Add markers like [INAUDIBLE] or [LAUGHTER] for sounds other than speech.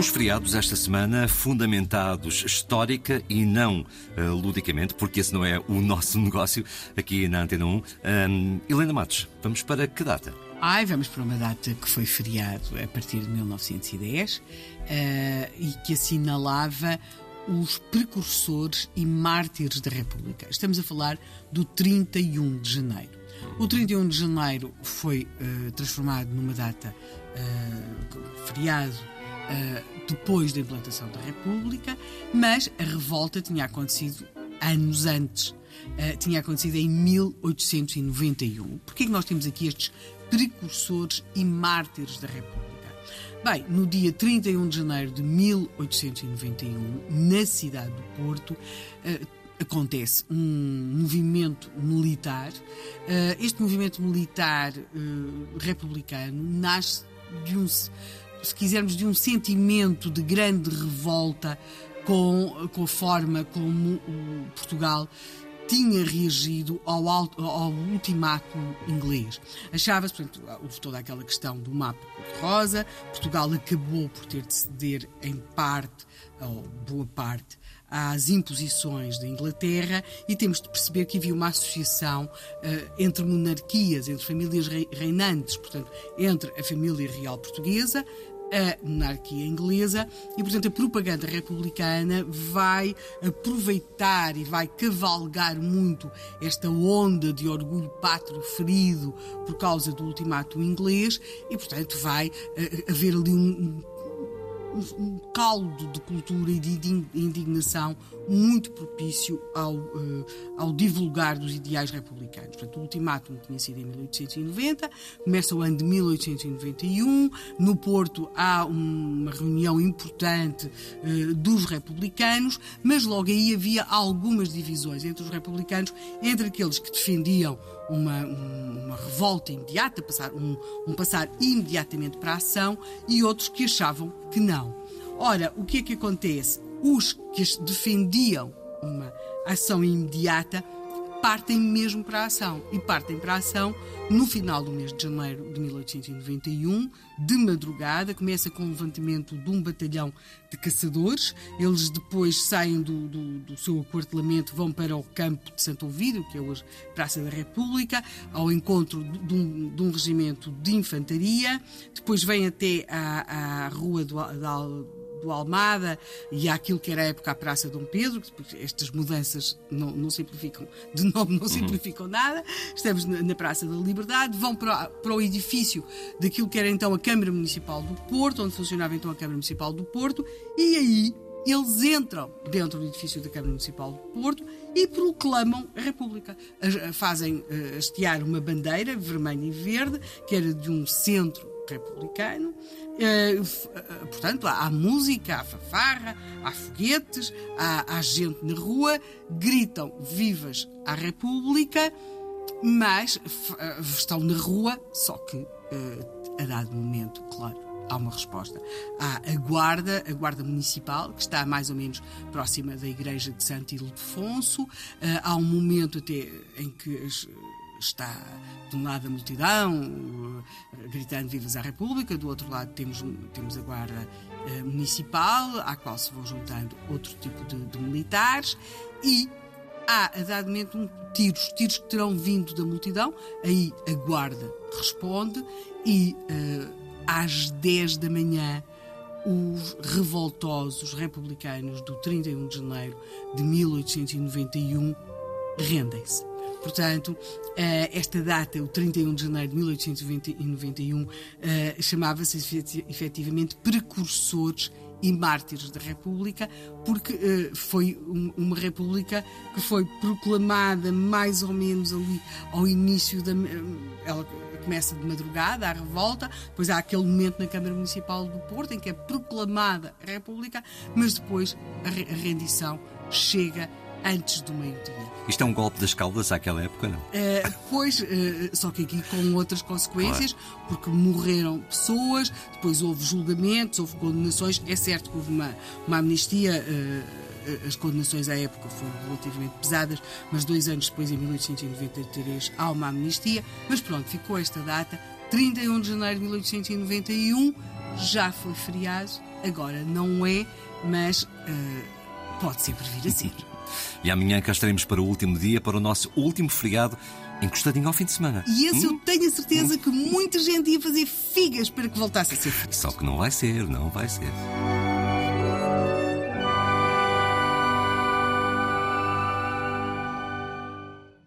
Os feriados esta semana, fundamentados histórica e não uh, ludicamente, porque esse não é o [LAUGHS] nosso negócio aqui na Antena 1. Um, Helena Matos, vamos para que data? Ai, vamos para uma data que foi feriado a partir de 1910 uh, eh, e que assinalava os precursores e mártires da República. Estamos a falar do 31 de janeiro. O 31 de janeiro foi uh, transformado numa data uh, feriado uh, depois da implantação da República, mas a revolta tinha acontecido anos antes. Tinha acontecido em 1891. Porquê que nós temos aqui estes precursores e mártires da República? Bem, no dia 31 de janeiro de 1891, na cidade do Porto, uh, acontece um movimento militar. Uh, este movimento militar uh, republicano nasce de um, se quisermos, de um sentimento de grande revolta com, com a forma como Portugal tinha reagido ao, ao ultimátum inglês. Achava-se, portanto, houve toda aquela questão do mapa cor-de-rosa, Portugal acabou por ter de ceder em parte, ou boa parte, às imposições da Inglaterra e temos de perceber que havia uma associação uh, entre monarquias, entre famílias reinantes, portanto, entre a família real portuguesa, a monarquia inglesa e, portanto, a propaganda republicana vai aproveitar e vai cavalgar muito esta onda de orgulho pátrio ferido por causa do ultimato inglês e, portanto, vai uh, haver ali um, um, caldo de cultura e de indignação muito propício ao, uh, ao divulgar dos ideais republicanos. Portanto, o ultimátum tinha sido em 1890, começa o ano de 1891, no Porto há uma reunião importante uh, dos republicanos, mas logo aí havia algumas divisões entre os republicanos, entre aqueles que defendiam uma, uma revolta imediata, passar, um, um passar imediatamente para a ação, e outros que achavam que não. Ora, o que é que acontece? Os que defendiam uma ação imediata partem mesmo para a ação. E partem para a ação no final do mês de janeiro de 1891, de madrugada. Começa com o levantamento de um batalhão de caçadores. Eles depois saem do, do, do seu aquartelamento, vão para o campo de Santo Ovídio, que é hoje Praça da República, ao encontro de um, de um regimento de infantaria. Depois vêm até à, à Rua do, da do Almada e àquilo que era a época a Praça Dom Pedro, porque estas mudanças não, não simplificam, de nome não uhum. simplificam nada. Estamos na, na, Praça da Liberdade, vão para, para o edifício daquilo que era então a Câmara Municipal do Porto, onde funcionava então a Câmara Municipal do Porto, e aí eles entram dentro do edifício da Câmara Municipal do Porto e proclamam a República. Fazem eh, hastear uma bandeira vermelha e verde, que era de um centro republicano. Eh, eh, portanto, há música, há fanfarra, há foguetes, há, há gente na rua, gritam vivas à República, mas eh, estão na rua, só que a dado momento, claro, há uma resposta. Há a guarda, a guarda municipal, que está mais ou menos próxima da igreja de Santo Ildefonso. Há um momento até em que está de um lado a multidão eh, gritando vivas à República, do outro lado temos, temos a guarda eh, municipal, à qual se vão juntando outro tipo de, de militares e há, a dado momento, um tiros, tiros que terão vindo da multidão, aí a guarda responde e uh, às 10 da manhã os revoltosos republicanos do 31 de janeiro de 1891 rendem-se. Portanto, eh, esta data, o 31 de janeiro de 1891, eh, chamava-se efetivamente Precursores e mártires da República, porque uh, foi um, uma República que foi proclamada mais ou menos ali ao início da. Ela começa de madrugada, a revolta, depois há aquele momento na Câmara Municipal do Porto em que é proclamada a República, mas depois a rendição chega antes do meio-dia. Isto é um golpe das caldas àquela época, não? Uh, pois, uh, só que aqui com outras consequências, claro. porque morreram pessoas, depois houve julgamentos, houve condenações. É certo que houve uma, uma amnistia. Uh, as condenações à época foram relativamente pesadas, mas dois anos depois, em 1893, há uma amnistia. Mas pronto, ficou esta data, 31 de janeiro de 1891, já foi feriado, agora não é, mas uh, pode sempre vir a ser. E amanhã cá estaremos para o último dia, para o nosso último feriado, encostadinho ao fim de semana. E esse hum? eu tenho a certeza hum? que muita gente ia fazer figas para que voltasse a ser feriado. Só que não vai ser, não vai ser.